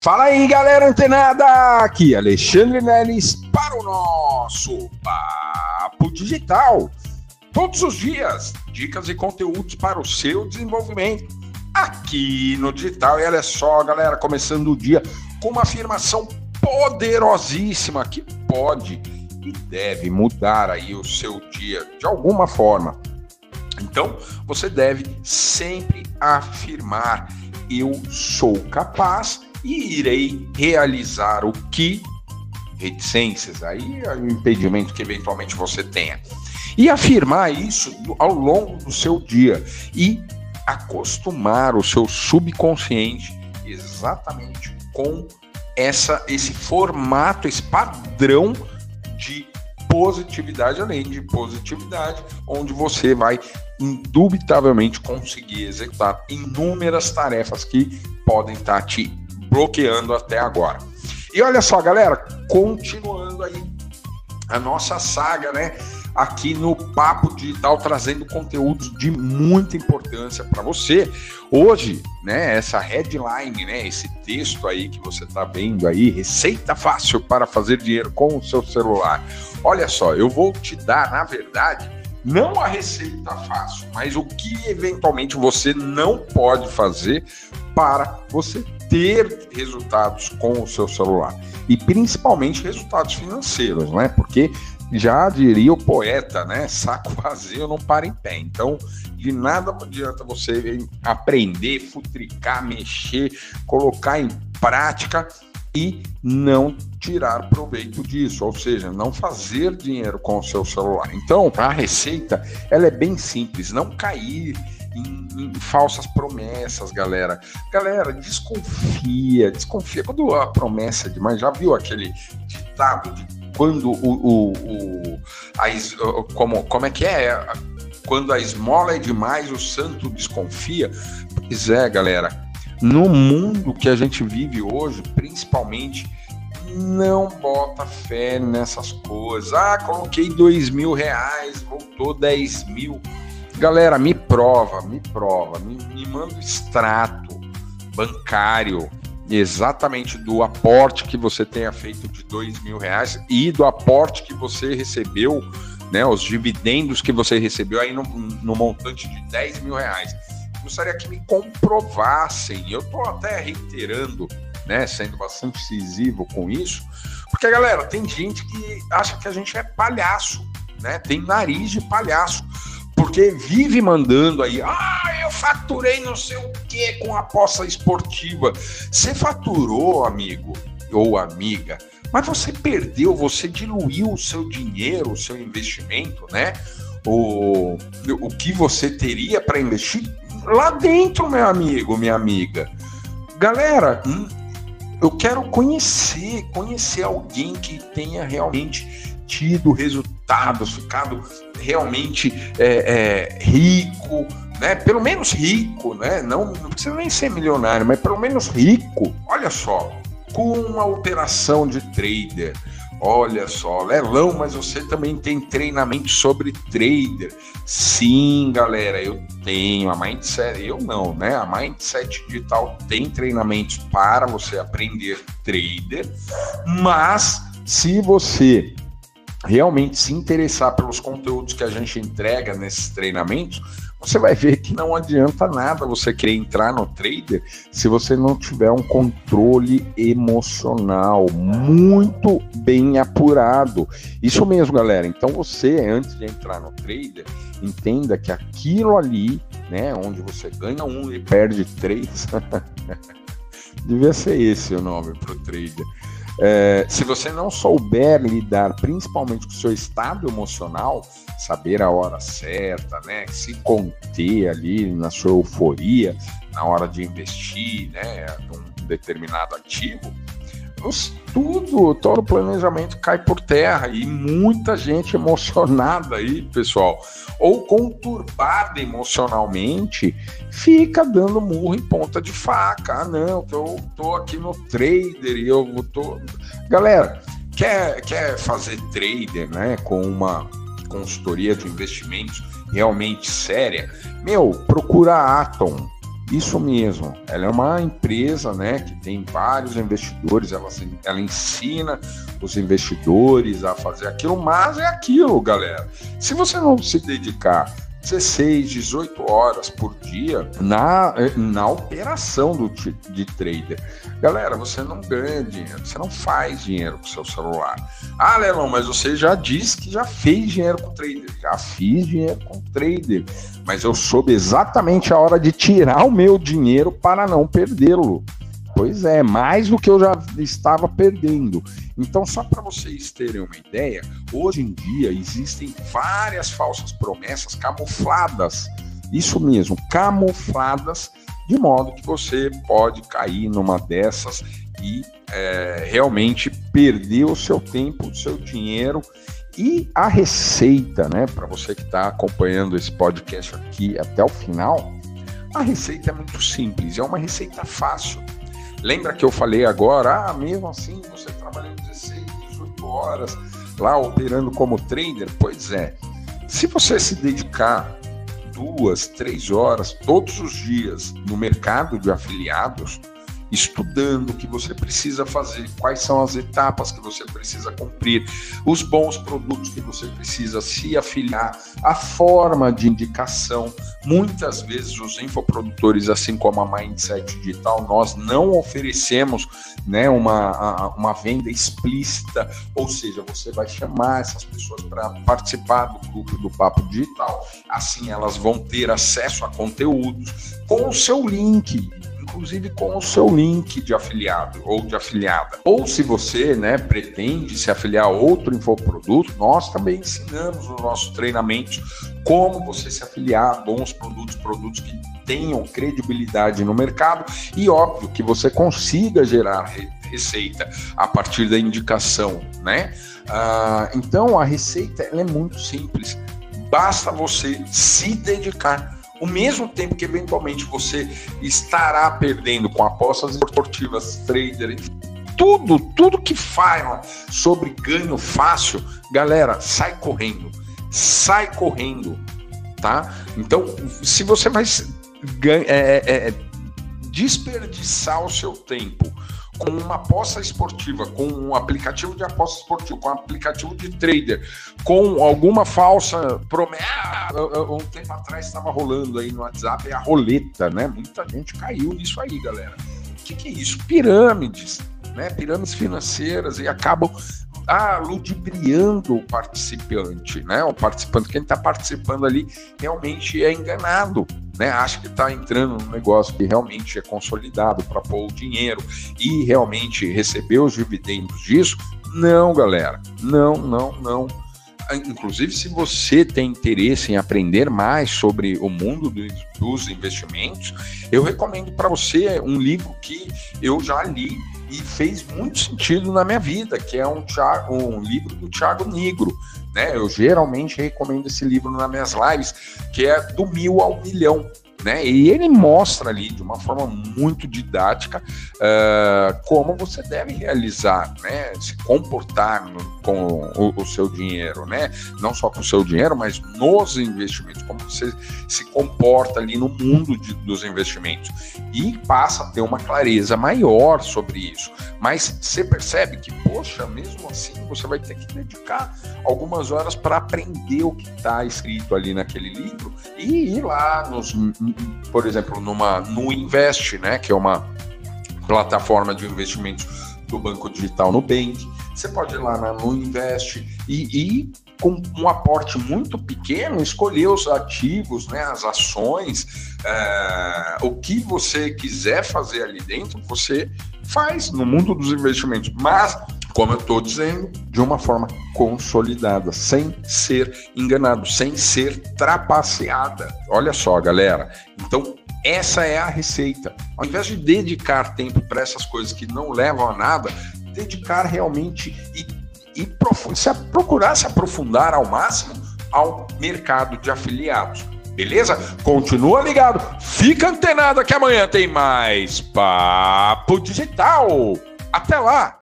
Fala aí, galera antenada! Aqui, Alexandre Neres para o nosso Papo Digital. Todos os dias, dicas e conteúdos para o seu desenvolvimento aqui no digital. E olha só, galera, começando o dia com uma afirmação poderosíssima que pode e deve mudar aí o seu dia de alguma forma. Então, você deve sempre afirmar: eu sou capaz e irei realizar o que? Reticências, aí é o impedimento que eventualmente você tenha. E afirmar isso ao longo do seu dia. E acostumar o seu subconsciente exatamente com essa esse formato, esse padrão de positividade além de positividade, onde você vai indubitavelmente conseguir executar inúmeras tarefas que podem estar te bloqueando até agora. E olha só, galera, continuando aí a nossa saga, né? Aqui no Papo Digital, trazendo conteúdos de muita importância para você. Hoje, né, essa headline, né, esse texto aí que você está vendo aí, receita fácil para fazer dinheiro com o seu celular. Olha só, eu vou te dar, na verdade, não a receita fácil, mas o que eventualmente você não pode fazer para você ter resultados com o seu celular e principalmente resultados financeiros, né? Porque já diria o poeta, né? Saco vazio não para em pé. Então, de nada adianta você aprender, futricar, mexer, colocar em prática e não tirar proveito disso, ou seja, não fazer dinheiro com o seu celular. Então, a receita ela é bem simples, não cair em, em, falsas promessas, galera. Galera, desconfia, desconfia. Quando a promessa é demais, já viu aquele ditado de quando o, o, o a, como, como é que é? Quando a esmola é demais, o santo desconfia. Pois é, galera. No mundo que a gente vive hoje, principalmente, não bota fé nessas coisas. Ah, coloquei dois mil reais, voltou dez mil. Galera, me prova, me prova, me, me manda extrato bancário exatamente do aporte que você tenha feito de dois mil reais e do aporte que você recebeu, né, os dividendos que você recebeu aí no, no montante de 10 mil reais. Gostaria que me comprovassem, eu estou até reiterando, né, sendo bastante incisivo com isso, porque, galera, tem gente que acha que a gente é palhaço, né, tem nariz de palhaço porque vive mandando aí, ah, eu faturei não sei o que com aposta esportiva. Você faturou, amigo ou amiga, mas você perdeu, você diluiu o seu dinheiro, o seu investimento, né? O, o que você teria para investir lá dentro, meu amigo, minha amiga. Galera, hum, eu quero conhecer, conhecer alguém que tenha realmente tido resultados, ficado realmente é, é, rico, né? Pelo menos rico, né? Não, não precisa nem ser milionário, mas pelo menos rico. Olha só, com uma operação de trader. Olha só, Lelão, mas você também tem treinamento sobre trader. Sim, galera, eu tenho. A Mindset, eu não, né? A Mindset Digital tem treinamentos para você aprender trader, mas se você realmente se interessar pelos conteúdos que a gente entrega nesses treinamentos, você vai ver que não adianta nada você querer entrar no trader se você não tiver um controle emocional muito bem apurado. Isso mesmo, galera. Então você, antes de entrar no trader, entenda que aquilo ali, né, onde você ganha um e perde três, devia ser esse o nome para o trader é, se você não souber lidar principalmente com o seu estado emocional, saber a hora certa, né, se conter ali na sua euforia na hora de investir, né, num determinado ativo, tudo, todo o planejamento cai por terra e muita gente emocionada aí, pessoal, ou conturbada emocionalmente, fica dando murro em ponta de faca. Ah, não, eu tô aqui no trader e eu tô. Galera, quer, quer fazer trader, né, com uma consultoria de investimentos realmente séria? Meu, procura a Atom Isso mesmo, ela é uma empresa né, que tem vários investidores, ela, ela ensina os investidores a fazer aquilo, mas é aquilo, galera. Se você não se dedicar 16, 18 horas por dia na, na operação do, de trader. Galera, você não ganha dinheiro, você não faz dinheiro com seu celular. Ah, Lelão, mas você já disse que já fez dinheiro com trader. Já fiz dinheiro com trader, mas eu soube exatamente a hora de tirar o meu dinheiro para não perdê-lo. Pois é, mais do que eu já estava perdendo. Então, só para vocês terem uma ideia, hoje em dia existem várias falsas promessas camufladas. Isso mesmo, camufladas, de modo que você pode cair numa dessas e é, realmente perder o seu tempo, o seu dinheiro e a receita, né? Para você que está acompanhando esse podcast aqui até o final, a receita é muito simples, é uma receita fácil. Lembra que eu falei agora, ah, mesmo assim você trabalhando 16, 18 horas lá operando como trader? Pois é. Se você se dedicar duas, três horas todos os dias no mercado de afiliados, estudando o que você precisa fazer, quais são as etapas que você precisa cumprir, os bons produtos que você precisa se afiliar, a forma de indicação. Muitas vezes os infoprodutores, assim como a Mindset Digital, nós não oferecemos né, uma, uma venda explícita, ou seja, você vai chamar essas pessoas para participar do grupo do Papo Digital, assim elas vão ter acesso a conteúdos com o seu link inclusive com o seu link de afiliado ou de afiliada. Ou se você né, pretende se afiliar a outro infoproduto, nós também ensinamos nos nossos treinamentos como você se afiliar a bons produtos, produtos que tenham credibilidade no mercado e óbvio que você consiga gerar receita a partir da indicação, né? Ah, então a receita é muito simples. Basta você se dedicar o mesmo tempo que eventualmente você estará perdendo com apostas esportivas, trader, tudo, tudo que fala sobre ganho fácil, galera, sai correndo, sai correndo, tá? Então, se você vai é, é, é, desperdiçar o seu tempo com uma aposta esportiva, com um aplicativo de aposta esportiva, com um aplicativo de trader, com alguma falsa promessa. Ah, um tempo atrás estava rolando aí no WhatsApp a roleta, né? Muita gente caiu nisso aí, galera. O que, que é isso? Pirâmides, né? Pirâmides financeiras e acabam ah, ludibriando o participante, né? O participante, quem está participando ali realmente é enganado né, acha que está entrando num negócio que realmente é consolidado para pôr o dinheiro e realmente receber os dividendos disso. Não, galera, não, não, não. Inclusive, se você tem interesse em aprender mais sobre o mundo dos investimentos, eu recomendo para você um livro que eu já li e fez muito sentido na minha vida, que é um, um livro do Thiago Negro. Né? Eu geralmente recomendo esse livro nas minhas lives, que é Do Mil ao Milhão. Né? E ele mostra ali de uma forma muito didática uh, como você deve realizar, né? Se comportar no, com o, o, seu dinheiro, né? Não só com o seu dinheiro, mas nos investimentos, como você se comporta ali no mundo de, dos investimentos e passa a ter uma clareza maior sobre isso. Mas você percebe que, poxa, mesmo assim, você vai ter que dedicar algumas horas para aprender o que está escrito ali naquele livro e ir lá nos por exemplo, numa no Invest, né, que é uma plataforma de investimentos do Banco Digital Nubank. Você pode ir lá na no Invest e, e com um aporte muito pequeno, escolher os ativos, né, as ações, é, o que você quiser fazer ali dentro, você faz no mundo dos investimentos. Mas como eu estou dizendo, de uma forma consolidada, sem ser enganado, sem ser trapaceada. Olha só, galera. Então, essa é a receita. Ao invés de dedicar tempo para essas coisas que não levam a nada, dedicar realmente e, e se, procurar se aprofundar ao máximo ao mercado de afiliados. Beleza? Continua ligado, fica antenado que amanhã tem mais Papo Digital. Até lá!